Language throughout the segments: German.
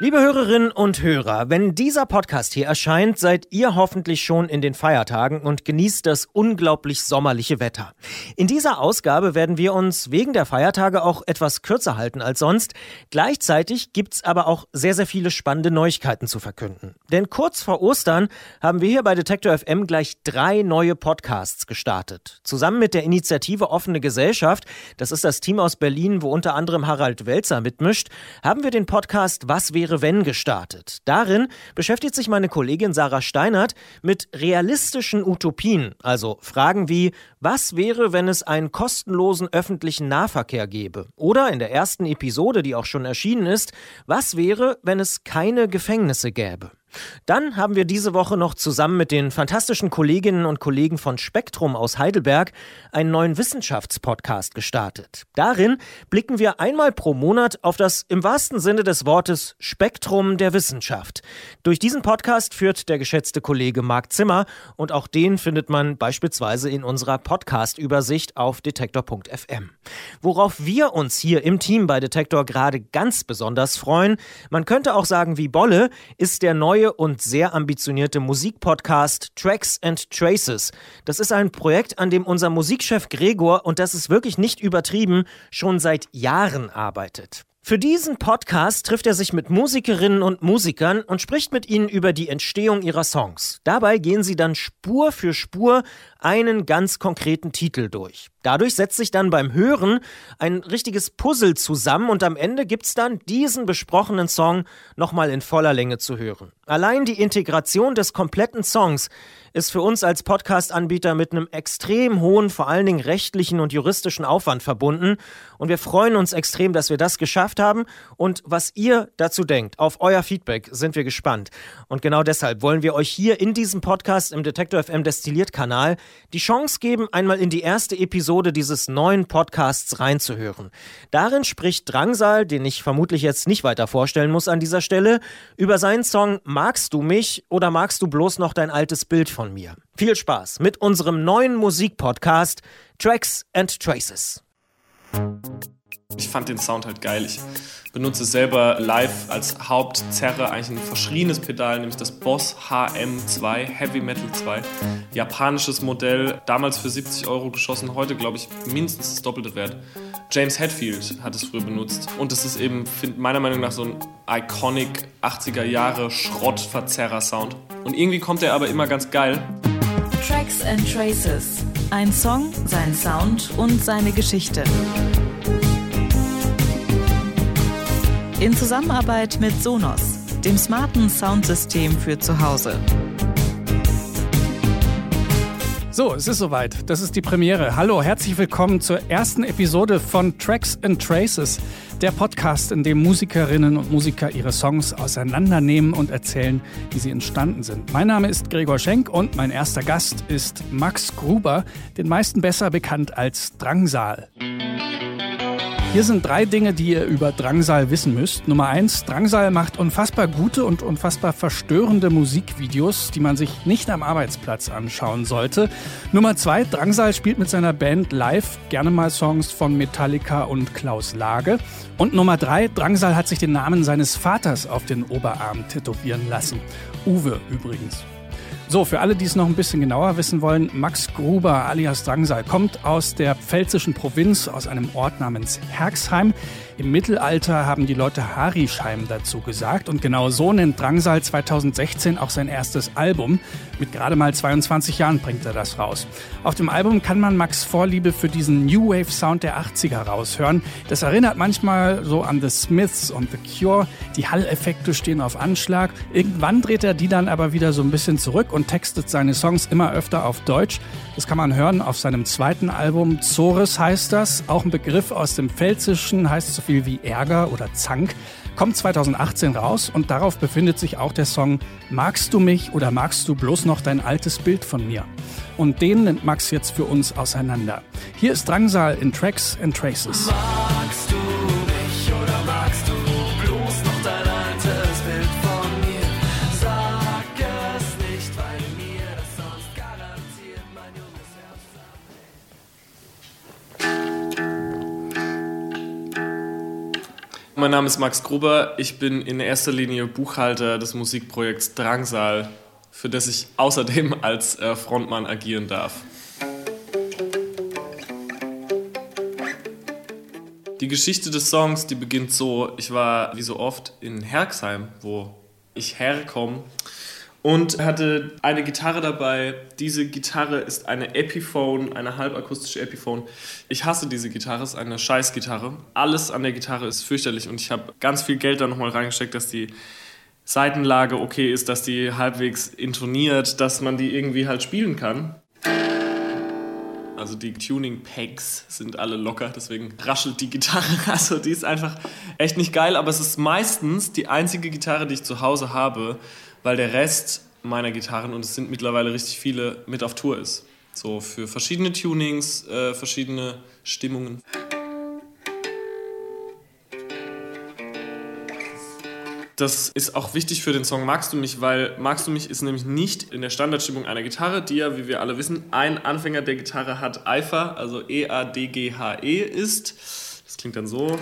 Liebe Hörerinnen und Hörer, wenn dieser Podcast hier erscheint, seid ihr hoffentlich schon in den Feiertagen und genießt das unglaublich sommerliche Wetter. In dieser Ausgabe werden wir uns wegen der Feiertage auch etwas kürzer halten als sonst. Gleichzeitig gibt's aber auch sehr, sehr viele spannende Neuigkeiten zu verkünden. Denn kurz vor Ostern haben wir hier bei Detektor FM gleich drei neue Podcasts gestartet. Zusammen mit der Initiative Offene Gesellschaft, das ist das Team aus Berlin, wo unter anderem Harald Welzer mitmischt, haben wir den Podcast Was wäre wäre wenn gestartet. Darin beschäftigt sich meine Kollegin Sarah Steinert mit realistischen Utopien, also Fragen wie, was wäre, wenn es einen kostenlosen öffentlichen Nahverkehr gäbe? Oder in der ersten Episode, die auch schon erschienen ist, was wäre, wenn es keine Gefängnisse gäbe? Dann haben wir diese Woche noch zusammen mit den fantastischen Kolleginnen und Kollegen von Spektrum aus Heidelberg einen neuen Wissenschaftspodcast gestartet. Darin blicken wir einmal pro Monat auf das im wahrsten Sinne des Wortes Spektrum der Wissenschaft. Durch diesen Podcast führt der geschätzte Kollege Marc Zimmer und auch den findet man beispielsweise in unserer Podcast-Übersicht auf detektor.fm. Worauf wir uns hier im Team bei Detektor gerade ganz besonders freuen, man könnte auch sagen wie Bolle, ist der neue neue und sehr ambitionierte Musikpodcast Tracks and Traces. Das ist ein Projekt, an dem unser Musikchef Gregor, und das ist wirklich nicht übertrieben, schon seit Jahren arbeitet. Für diesen Podcast trifft er sich mit Musikerinnen und Musikern und spricht mit ihnen über die Entstehung ihrer Songs. Dabei gehen sie dann Spur für Spur einen ganz konkreten Titel durch. Dadurch setzt sich dann beim Hören ein richtiges Puzzle zusammen und am Ende gibt's dann diesen besprochenen Song nochmal in voller Länge zu hören. Allein die Integration des kompletten Songs ist für uns als Podcast-Anbieter mit einem extrem hohen, vor allen Dingen rechtlichen und juristischen Aufwand verbunden. Und wir freuen uns extrem, dass wir das geschafft haben. Und was ihr dazu denkt, auf euer Feedback sind wir gespannt. Und genau deshalb wollen wir euch hier in diesem Podcast im Detektor FM Destilliert-Kanal die Chance geben, einmal in die erste Episode dieses neuen Podcasts reinzuhören. Darin spricht Drangsal, den ich vermutlich jetzt nicht weiter vorstellen muss an dieser Stelle, über seinen Song Magst du mich oder magst du bloß noch dein altes Bild von mir? Viel Spaß mit unserem neuen Musikpodcast Tracks and Traces. Ich fand den Sound halt geil. Ich benutze selber live als Hauptzerre eigentlich ein verschriebenes Pedal, nämlich das Boss HM2, Heavy Metal 2. Japanisches Modell, damals für 70 Euro geschossen, heute glaube ich mindestens das doppelte Wert. James Hetfield hat es früher benutzt und es ist eben meiner Meinung nach so ein iconic 80er Jahre Schrottverzerrer-Sound. Und irgendwie kommt er aber immer ganz geil. Tracks and Traces. Ein Song, sein Sound und seine Geschichte. In Zusammenarbeit mit Sonos, dem smarten Soundsystem für zu Hause. So, es ist soweit. Das ist die Premiere. Hallo, herzlich willkommen zur ersten Episode von Tracks and Traces, der Podcast, in dem Musikerinnen und Musiker ihre Songs auseinandernehmen und erzählen, wie sie entstanden sind. Mein Name ist Gregor Schenk und mein erster Gast ist Max Gruber, den meisten besser bekannt als Drangsal. Hier sind drei Dinge, die ihr über Drangsal wissen müsst. Nummer eins, Drangsal macht unfassbar gute und unfassbar verstörende Musikvideos, die man sich nicht am Arbeitsplatz anschauen sollte. Nummer zwei, Drangsal spielt mit seiner Band live gerne mal Songs von Metallica und Klaus Lage. Und Nummer drei, Drangsal hat sich den Namen seines Vaters auf den Oberarm tätowieren lassen. Uwe übrigens. So, für alle, die es noch ein bisschen genauer wissen wollen, Max Gruber alias Drangsal kommt aus der pfälzischen Provinz, aus einem Ort namens Herxheim. Im Mittelalter haben die Leute Harischeim dazu gesagt und genau so nennt Drangsal 2016 auch sein erstes Album. Mit gerade mal 22 Jahren bringt er das raus. Auf dem Album kann man Max Vorliebe für diesen New Wave Sound der 80er raushören. Das erinnert manchmal so an The Smiths und The Cure. Die Hall-Effekte stehen auf Anschlag. Irgendwann dreht er die dann aber wieder so ein bisschen zurück und textet seine Songs immer öfter auf Deutsch. Das kann man hören auf seinem zweiten Album. Zores heißt das. Auch ein Begriff aus dem Pfälzischen heißt so viel wie Ärger oder Zank. Kommt 2018 raus und darauf befindet sich auch der Song Magst du mich oder magst du bloß noch dein altes Bild von mir? Und den nimmt Max jetzt für uns auseinander. Hier ist Drangsal in Tracks and Traces. Magst du Mein Name ist Max Gruber. Ich bin in erster Linie Buchhalter des Musikprojekts Drangsal, für das ich außerdem als äh, Frontmann agieren darf. Die Geschichte des Songs, die beginnt so, ich war wie so oft in Herxheim, wo ich herkomme und hatte eine Gitarre dabei. Diese Gitarre ist eine Epiphone, eine halbakustische Epiphone. Ich hasse diese Gitarre, es ist eine Scheißgitarre. Alles an der Gitarre ist fürchterlich und ich habe ganz viel Geld da nochmal reingesteckt, dass die Seitenlage okay ist, dass die halbwegs intoniert, dass man die irgendwie halt spielen kann. Also die Tuning-Pegs sind alle locker, deswegen raschelt die Gitarre. Also die ist einfach echt nicht geil, aber es ist meistens die einzige Gitarre, die ich zu Hause habe, weil der Rest meiner Gitarren, und es sind mittlerweile richtig viele, mit auf Tour ist. So für verschiedene Tunings, äh, verschiedene Stimmungen. Das ist auch wichtig für den Song Magst du mich, weil Magst du mich ist nämlich nicht in der Standardstimmung einer Gitarre, die ja, wie wir alle wissen, ein Anfänger der Gitarre hat Eifer, also E-A-D-G-H-E -E ist. Das klingt dann so.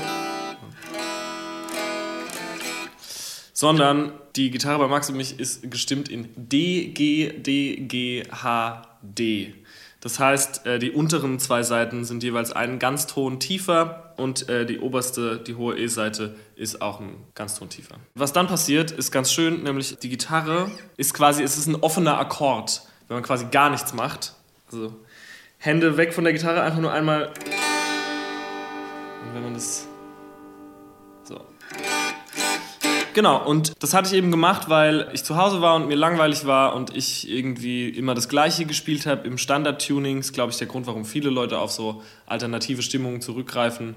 Sondern die Gitarre bei Max und mich ist gestimmt in D, G, D, G, H, D. Das heißt, äh, die unteren zwei Seiten sind jeweils einen Ganzton tiefer und äh, die oberste, die hohe E-Seite, ist auch ein Ganzton tiefer. Was dann passiert, ist ganz schön, nämlich die Gitarre ist quasi, es ist ein offener Akkord, wenn man quasi gar nichts macht. Also Hände weg von der Gitarre, einfach nur einmal. Und wenn man das Genau, und das hatte ich eben gemacht, weil ich zu Hause war und mir langweilig war und ich irgendwie immer das Gleiche gespielt habe im Standard-Tuning. Das ist, glaube ich, der Grund, warum viele Leute auf so alternative Stimmungen zurückgreifen.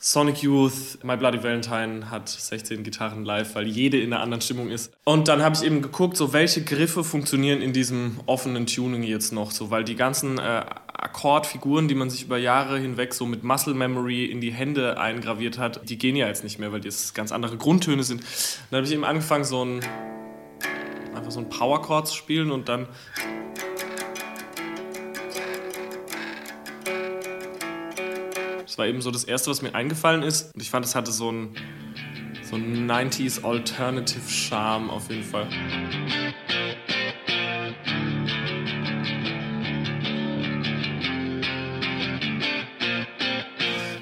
Sonic Youth, My Bloody Valentine hat 16 Gitarren live, weil jede in einer anderen Stimmung ist. Und dann habe ich eben geguckt, so welche Griffe funktionieren in diesem offenen Tuning jetzt noch, so weil die ganzen äh, Akkordfiguren, die man sich über Jahre hinweg so mit Muscle Memory in die Hände eingraviert hat, die gehen ja jetzt nicht mehr, weil das ganz andere Grundtöne sind. Dann habe ich eben angefangen, so ein einfach so ein Power Chord zu spielen und dann Das war eben so das erste, was mir eingefallen ist und ich fand, es hatte so ein so ein 90s Alternative Charme auf jeden Fall.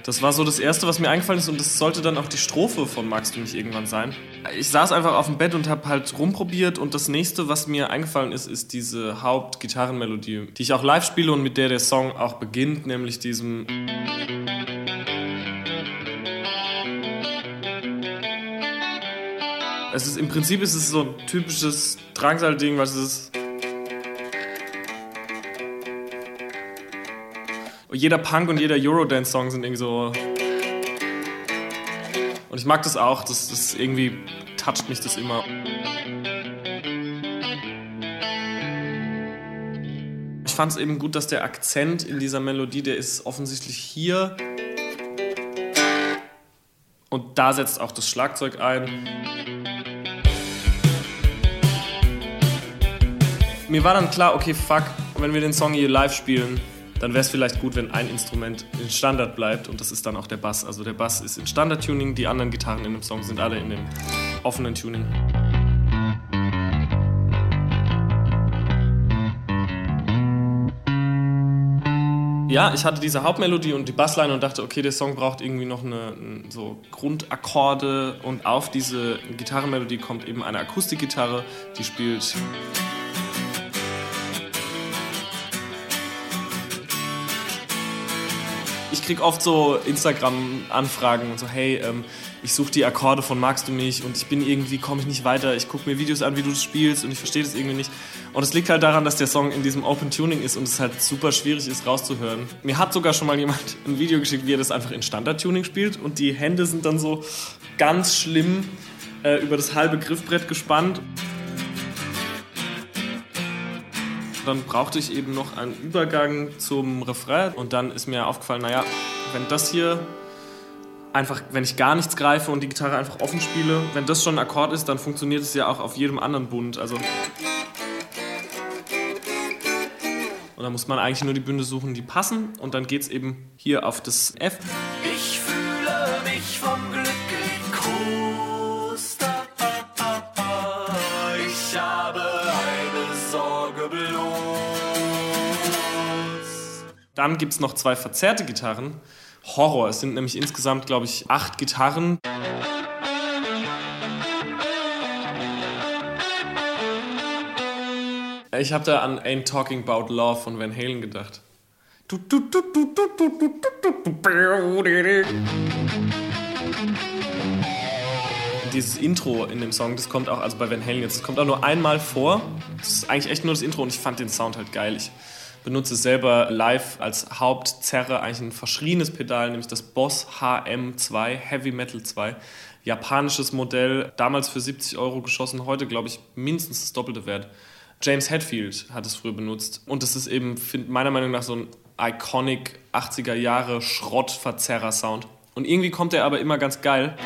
Das war so das Erste, was mir eingefallen ist und das sollte dann auch die Strophe von Magst du mich irgendwann sein. Ich saß einfach auf dem Bett und habe halt rumprobiert und das Nächste, was mir eingefallen ist, ist diese Hauptgitarrenmelodie, die ich auch live spiele und mit der der Song auch beginnt, nämlich diesem... Es ist, Im Prinzip ist es so ein typisches Drangsal-Ding, was es ist... jeder Punk und jeder Eurodance-Song sind irgendwie so. Und ich mag das auch, das, das irgendwie toucht mich das immer. Ich fand es eben gut, dass der Akzent in dieser Melodie, der ist offensichtlich hier. Und da setzt auch das Schlagzeug ein. Mir war dann klar, okay, fuck, wenn wir den Song hier live spielen, dann wäre es vielleicht gut, wenn ein Instrument in Standard bleibt und das ist dann auch der Bass. Also der Bass ist in Standard-Tuning, die anderen Gitarren in dem Song sind alle in dem offenen Tuning. Ja, ich hatte diese Hauptmelodie und die Bassline und dachte, okay, der Song braucht irgendwie noch eine, so Grundakkorde und auf diese Gitarrenmelodie kommt eben eine Akustikgitarre, die spielt krieg oft so Instagram-Anfragen so, hey, ähm, ich suche die Akkorde von Magst du mich und ich bin irgendwie, komme ich nicht weiter, ich gucke mir Videos an, wie du das spielst und ich verstehe das irgendwie nicht. Und es liegt halt daran, dass der Song in diesem Open Tuning ist und es halt super schwierig ist rauszuhören. Mir hat sogar schon mal jemand ein Video geschickt, wie er das einfach in Standard-Tuning spielt und die Hände sind dann so ganz schlimm äh, über das halbe Griffbrett gespannt. Dann brauchte ich eben noch einen Übergang zum Refrain und dann ist mir aufgefallen, naja, wenn das hier einfach, wenn ich gar nichts greife und die Gitarre einfach offen spiele, wenn das schon ein Akkord ist, dann funktioniert es ja auch auf jedem anderen Bund. Also und dann muss man eigentlich nur die Bünde suchen, die passen und dann geht es eben hier auf das F. Ich Dann gibt es noch zwei verzerrte Gitarren. Horror. Es sind nämlich insgesamt, glaube ich, acht Gitarren. Ich habe da an Ain't Talking About Love von Van Halen gedacht. Dieses Intro in dem Song, das kommt auch, also bei Van Halen jetzt, das kommt auch nur einmal vor. Das ist eigentlich echt nur das Intro und ich fand den Sound halt geil. Ich benutze es selber live als Hauptzerre, eigentlich ein verschriebenes Pedal, nämlich das Boss HM2, Heavy Metal 2. Japanisches Modell, damals für 70 Euro geschossen, heute glaube ich mindestens das doppelte Wert. James Hetfield hat es früher benutzt. Und das ist eben, find, meiner Meinung nach, so ein iconic 80er Jahre Schrottverzerrer-Sound. Und irgendwie kommt er aber immer ganz geil.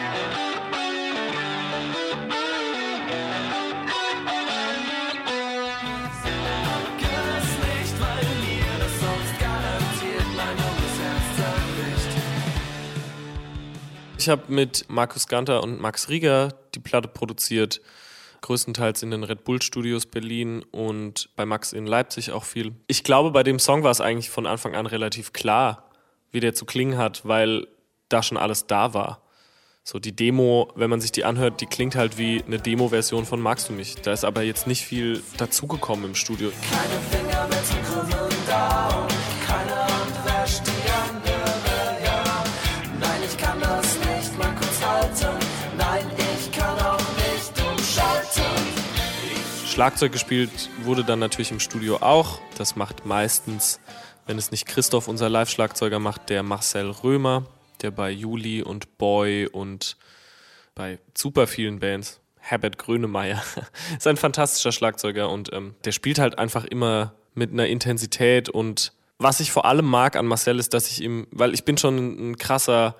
Ich habe mit Markus Ganter und Max Rieger die Platte produziert größtenteils in den Red Bull Studios Berlin und bei Max in Leipzig auch viel. Ich glaube, bei dem Song war es eigentlich von Anfang an relativ klar, wie der zu klingen hat, weil da schon alles da war. So die Demo, wenn man sich die anhört, die klingt halt wie eine Demo-Version von Magst du mich. Da ist aber jetzt nicht viel dazugekommen im Studio. Keine Finger mit Krümmeln Schlagzeug gespielt wurde dann natürlich im Studio auch. Das macht meistens, wenn es nicht Christoph, unser Live-Schlagzeuger macht, der Marcel Römer, der bei Juli und Boy und bei super vielen Bands, Herbert Grönemeyer, ist ein fantastischer Schlagzeuger und ähm, der spielt halt einfach immer mit einer Intensität und was ich vor allem mag an Marcel ist, dass ich ihm, weil ich bin schon ein krasser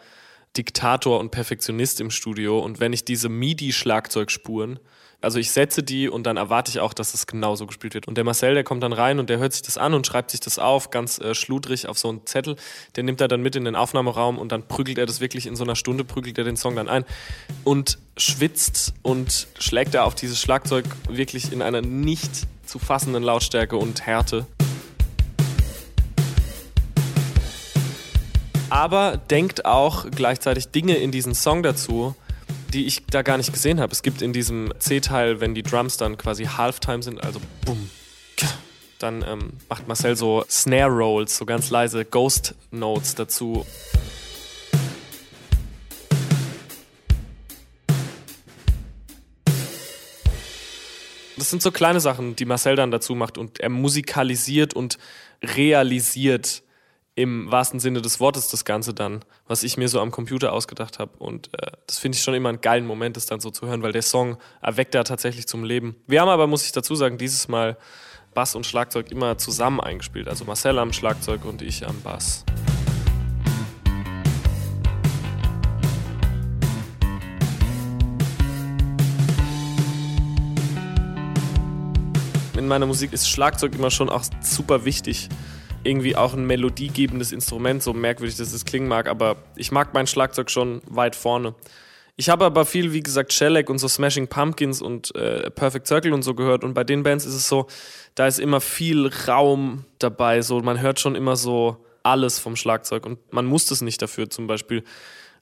Diktator und Perfektionist im Studio und wenn ich diese MIDI-Schlagzeugspuren, also ich setze die und dann erwarte ich auch, dass es genauso gespielt wird. Und der Marcel, der kommt dann rein und der hört sich das an und schreibt sich das auf, ganz äh, schludrig auf so einen Zettel. Den nimmt er dann mit in den Aufnahmeraum und dann prügelt er das wirklich in so einer Stunde, prügelt er den Song dann ein und schwitzt und schlägt er auf dieses Schlagzeug wirklich in einer nicht zu fassenden Lautstärke und Härte. aber denkt auch gleichzeitig Dinge in diesen Song dazu, die ich da gar nicht gesehen habe. Es gibt in diesem C-Teil, wenn die Drums dann quasi Halftime sind, also bumm, dann ähm, macht Marcel so Snare Rolls, so ganz leise Ghost Notes dazu. Das sind so kleine Sachen, die Marcel dann dazu macht und er musikalisiert und realisiert im wahrsten Sinne des Wortes das Ganze dann, was ich mir so am Computer ausgedacht habe. Und äh, das finde ich schon immer einen geilen Moment, das dann so zu hören, weil der Song erweckt da tatsächlich zum Leben. Wir haben aber, muss ich dazu sagen, dieses Mal Bass und Schlagzeug immer zusammen eingespielt. Also Marcel am Schlagzeug und ich am Bass. In meiner Musik ist Schlagzeug immer schon auch super wichtig irgendwie auch ein melodiegebendes Instrument, so merkwürdig das es klingen mag, aber ich mag mein Schlagzeug schon weit vorne. Ich habe aber viel, wie gesagt, Shellac und so Smashing Pumpkins und äh, Perfect Circle und so gehört und bei den Bands ist es so, da ist immer viel Raum dabei, so man hört schon immer so alles vom Schlagzeug und man muss das nicht dafür. Zum Beispiel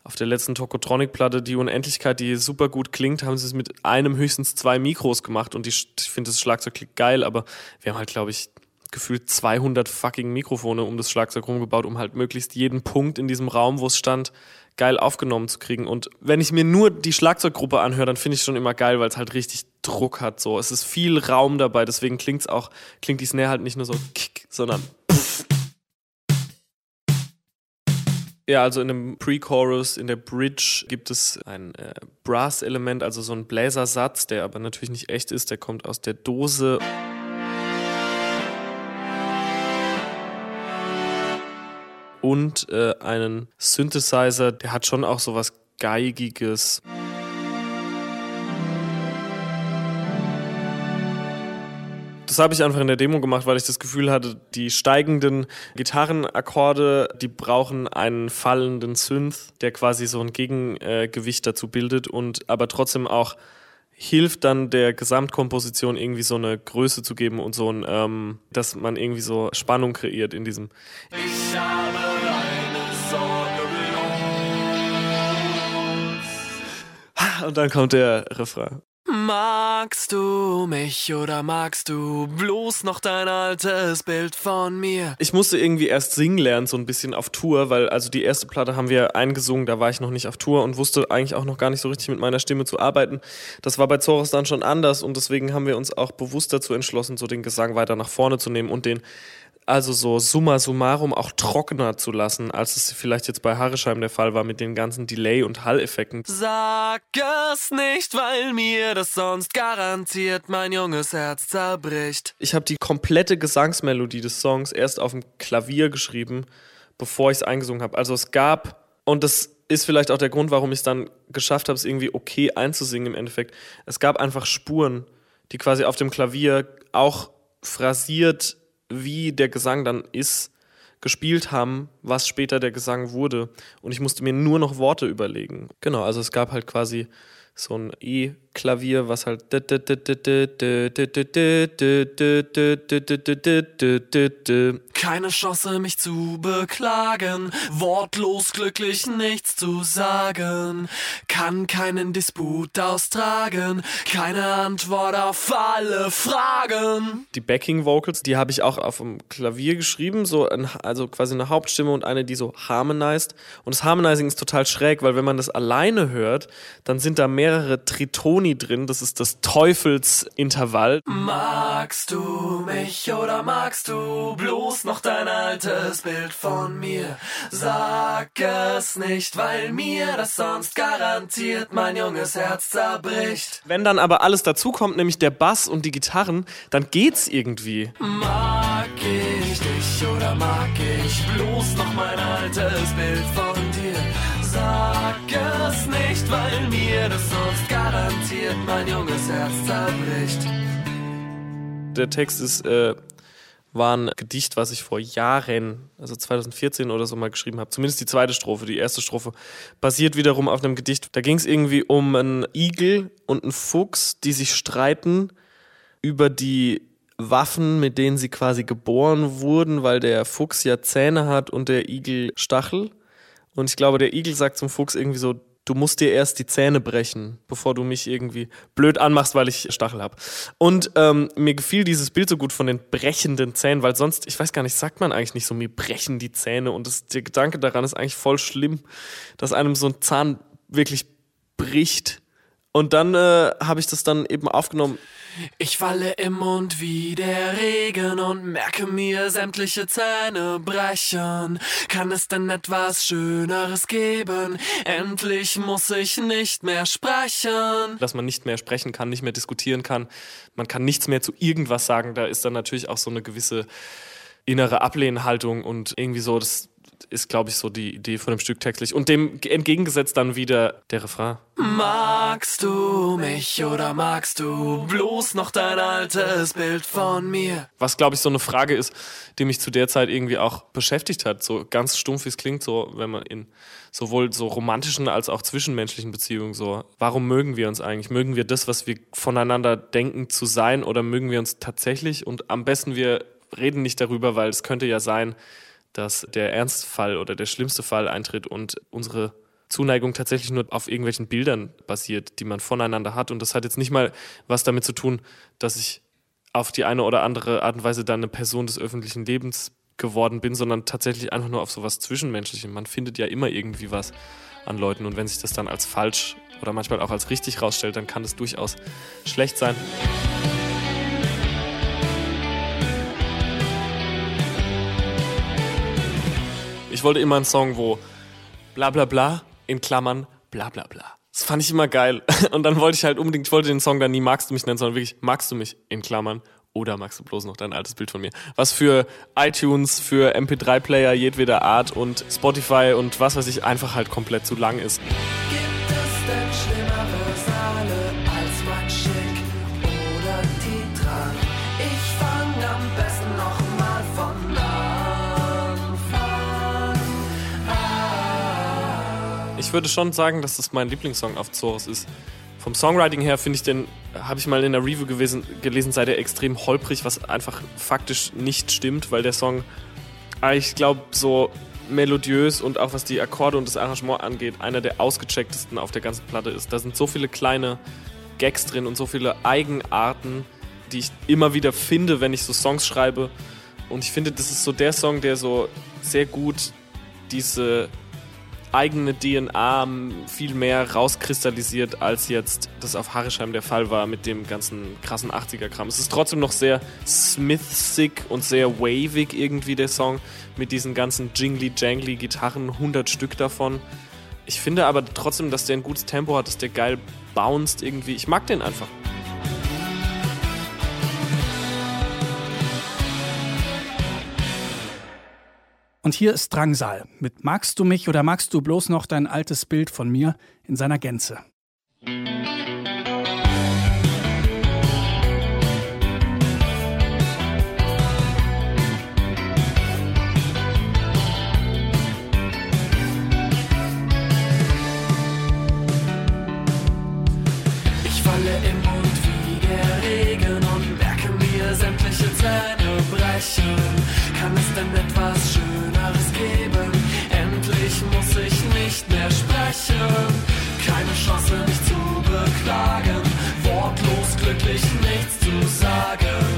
auf der letzten Tokotronic-Platte, die Unendlichkeit, die super gut klingt, haben sie es mit einem höchstens zwei Mikros gemacht und die, ich finde das Schlagzeug klingt geil, aber wir haben halt, glaube ich, gefühlt 200 fucking Mikrofone um das Schlagzeug rumgebaut, um halt möglichst jeden Punkt in diesem Raum, wo es stand, geil aufgenommen zu kriegen. Und wenn ich mir nur die Schlagzeuggruppe anhöre, dann finde ich es schon immer geil, weil es halt richtig Druck hat. So, es ist viel Raum dabei, deswegen klingt es auch, klingt die Snare halt nicht nur so kick, sondern Ja, also in dem Pre-Chorus, in der Bridge gibt es ein äh, Brass-Element, also so ein Bläsersatz, der aber natürlich nicht echt ist, der kommt aus der Dose. Und äh, einen Synthesizer, der hat schon auch so was Geigiges. Das habe ich einfach in der Demo gemacht, weil ich das Gefühl hatte, die steigenden Gitarrenakkorde, die brauchen einen fallenden Synth, der quasi so ein Gegengewicht dazu bildet und aber trotzdem auch hilft dann der Gesamtkomposition irgendwie so eine Größe zu geben und so ein, ähm, dass man irgendwie so Spannung kreiert in diesem. Ich Und dann kommt der Refrain. Magst du mich oder magst du bloß noch dein altes Bild von mir? Ich musste irgendwie erst singen lernen, so ein bisschen auf Tour, weil also die erste Platte haben wir eingesungen, da war ich noch nicht auf Tour und wusste eigentlich auch noch gar nicht so richtig mit meiner Stimme zu arbeiten. Das war bei Zoros dann schon anders und deswegen haben wir uns auch bewusst dazu entschlossen, so den Gesang weiter nach vorne zu nehmen und den also so summa summarum auch trockener zu lassen, als es vielleicht jetzt bei Harresheim der Fall war mit den ganzen Delay- und Hall-Effekten. Sag es nicht, weil mir das sonst garantiert mein junges Herz zerbricht. Ich habe die komplette Gesangsmelodie des Songs erst auf dem Klavier geschrieben, bevor ich es eingesungen habe. Also es gab, und das ist vielleicht auch der Grund, warum ich es dann geschafft habe, es irgendwie okay einzusingen im Endeffekt. Es gab einfach Spuren, die quasi auf dem Klavier auch phrasiert, wie der Gesang dann ist, gespielt haben, was später der Gesang wurde. Und ich musste mir nur noch Worte überlegen. Genau, also es gab halt quasi so ein E-Klavier, was halt Keine Chance, mich zu beklagen, wortlos glücklich nichts zu sagen, kann keinen Disput austragen, keine Antwort auf alle Fragen. die Backing Vocals, die habe ich auch auf dem Klavier geschrieben, so ein, also quasi eine Hauptstimme und eine, die so harmonized. Und das Harmonizing ist total schräg, weil wenn man das alleine hört, dann sind da mehrere Tritoni drin. Das ist das Teufelsintervall. Magst du mich oder magst du bloß noch dein altes Bild von mir? Sag es nicht, weil mir das sonst garantiert mein junges Herz zerbricht. Wenn dann aber alles dazukommt, nämlich der Bass und die Gitarren, dann geht's irgendwie. Mag ich dich oder mag ich bloß noch mein altes Bild von dir? Sag es nicht, weil mir das sonst garantiert mein junges Herz zerbricht. Der Text ist, äh, war ein Gedicht, was ich vor Jahren, also 2014 oder so mal geschrieben habe. Zumindest die zweite Strophe. Die erste Strophe basiert wiederum auf einem Gedicht. Da ging es irgendwie um einen Igel und einen Fuchs, die sich streiten über die Waffen, mit denen sie quasi geboren wurden, weil der Fuchs ja Zähne hat und der Igel Stachel. Und ich glaube, der Igel sagt zum Fuchs irgendwie so, du musst dir erst die Zähne brechen, bevor du mich irgendwie blöd anmachst, weil ich Stachel habe. Und ähm, mir gefiel dieses Bild so gut von den brechenden Zähnen, weil sonst, ich weiß gar nicht, sagt man eigentlich nicht so, mir brechen die Zähne. Und das, der Gedanke daran ist eigentlich voll schlimm, dass einem so ein Zahn wirklich bricht. Und dann äh, habe ich das dann eben aufgenommen. Ich falle im Mund wie der Regen und merke mir sämtliche Zähne brechen. Kann es denn etwas Schöneres geben? Endlich muss ich nicht mehr sprechen. dass man nicht mehr sprechen kann, nicht mehr diskutieren kann. Man kann nichts mehr zu irgendwas sagen. Da ist dann natürlich auch so eine gewisse innere Ablehnhaltung und irgendwie so, das ist, glaube ich, so die Idee von dem Stück textlich. Und dem entgegengesetzt dann wieder der Refrain. Magst du mich oder magst du bloß noch dein altes Bild von mir? Was, glaube ich, so eine Frage ist, die mich zu der Zeit irgendwie auch beschäftigt hat. So ganz stumpf, wie es klingt, so, wenn man in sowohl so romantischen als auch zwischenmenschlichen Beziehungen so, warum mögen wir uns eigentlich? Mögen wir das, was wir voneinander denken zu sein oder mögen wir uns tatsächlich? Und am besten wir reden nicht darüber, weil es könnte ja sein, dass der Ernstfall oder der schlimmste Fall eintritt und unsere Zuneigung tatsächlich nur auf irgendwelchen Bildern basiert, die man voneinander hat. Und das hat jetzt nicht mal was damit zu tun, dass ich auf die eine oder andere Art und Weise dann eine Person des öffentlichen Lebens geworden bin, sondern tatsächlich einfach nur auf sowas Zwischenmenschlichem. Man findet ja immer irgendwie was an Leuten und wenn sich das dann als falsch oder manchmal auch als richtig rausstellt, dann kann das durchaus schlecht sein. Ich wollte immer einen Song, wo bla bla bla in Klammern bla bla bla. Das fand ich immer geil. Und dann wollte ich halt unbedingt, ich wollte den Song dann nie magst du mich nennen, sondern wirklich magst du mich in Klammern oder magst du bloß noch dein altes Bild von mir. Was für iTunes, für MP3-Player jedweder Art und Spotify und was weiß ich einfach halt komplett zu lang ist. Gibt es denn Ich würde schon sagen, dass das mein Lieblingssong auf Zoris ist. Vom Songwriting her finde ich den, habe ich mal in der Review gewesen, gelesen, sei der extrem holprig, was einfach faktisch nicht stimmt, weil der Song, ah, ich glaube, so melodiös und auch was die Akkorde und das Arrangement angeht, einer der ausgechecktesten auf der ganzen Platte ist. Da sind so viele kleine Gags drin und so viele Eigenarten, die ich immer wieder finde, wenn ich so Songs schreibe. Und ich finde, das ist so der Song, der so sehr gut diese eigene DNA viel mehr rauskristallisiert, als jetzt das auf Harrisheim der Fall war mit dem ganzen krassen 80er-Kram. Es ist trotzdem noch sehr Smith-sick und sehr wavig irgendwie der Song mit diesen ganzen jingly-jangly Gitarren, 100 Stück davon. Ich finde aber trotzdem, dass der ein gutes Tempo hat, dass der geil bounced irgendwie. Ich mag den einfach. Und hier ist Drangsal mit Magst du mich oder magst du bloß noch dein altes Bild von mir in seiner Gänze? Mehr sprechen. Keine Chance, mich zu beklagen. Wortlos glücklich nichts zu sagen.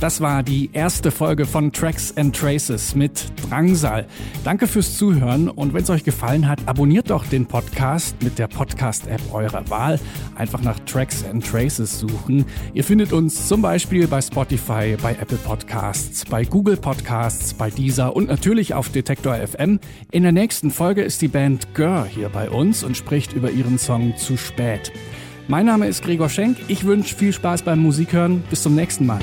Das war die erste Folge von Tracks and Traces mit Drangsal. Danke fürs Zuhören und wenn es euch gefallen hat, abonniert doch den Podcast mit der Podcast-App eurer Wahl. Einfach nach Tracks and Traces suchen. Ihr findet uns zum Beispiel bei Spotify, bei Apple Podcasts, bei Google Podcasts, bei Deezer und natürlich auf Detektor FM. In der nächsten Folge ist die Band Gör hier bei uns und spricht über ihren Song Zu spät. Mein Name ist Gregor Schenk. Ich wünsche viel Spaß beim Musikhören. Bis zum nächsten Mal.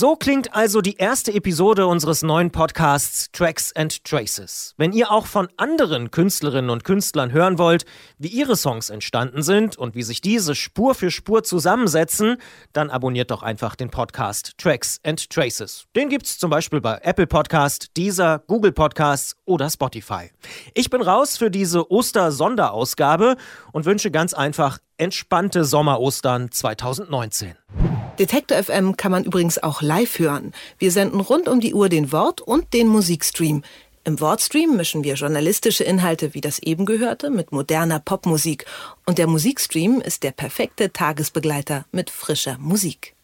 So klingt also die erste Episode unseres neuen Podcasts Tracks and Traces. Wenn ihr auch von anderen Künstlerinnen und Künstlern hören wollt, wie ihre Songs entstanden sind und wie sich diese Spur für Spur zusammensetzen, dann abonniert doch einfach den Podcast Tracks and Traces. Den gibt's zum Beispiel bei Apple Podcast, Deezer, Google Podcasts oder Spotify. Ich bin raus für diese Oster-Sonderausgabe und wünsche ganz einfach entspannte Sommer-Ostern 2019. Detektor FM kann man übrigens auch live hören. Wir senden rund um die Uhr den Wort- und den Musikstream. Im Wortstream mischen wir journalistische Inhalte wie das eben gehörte mit moderner Popmusik. Und der Musikstream ist der perfekte Tagesbegleiter mit frischer Musik.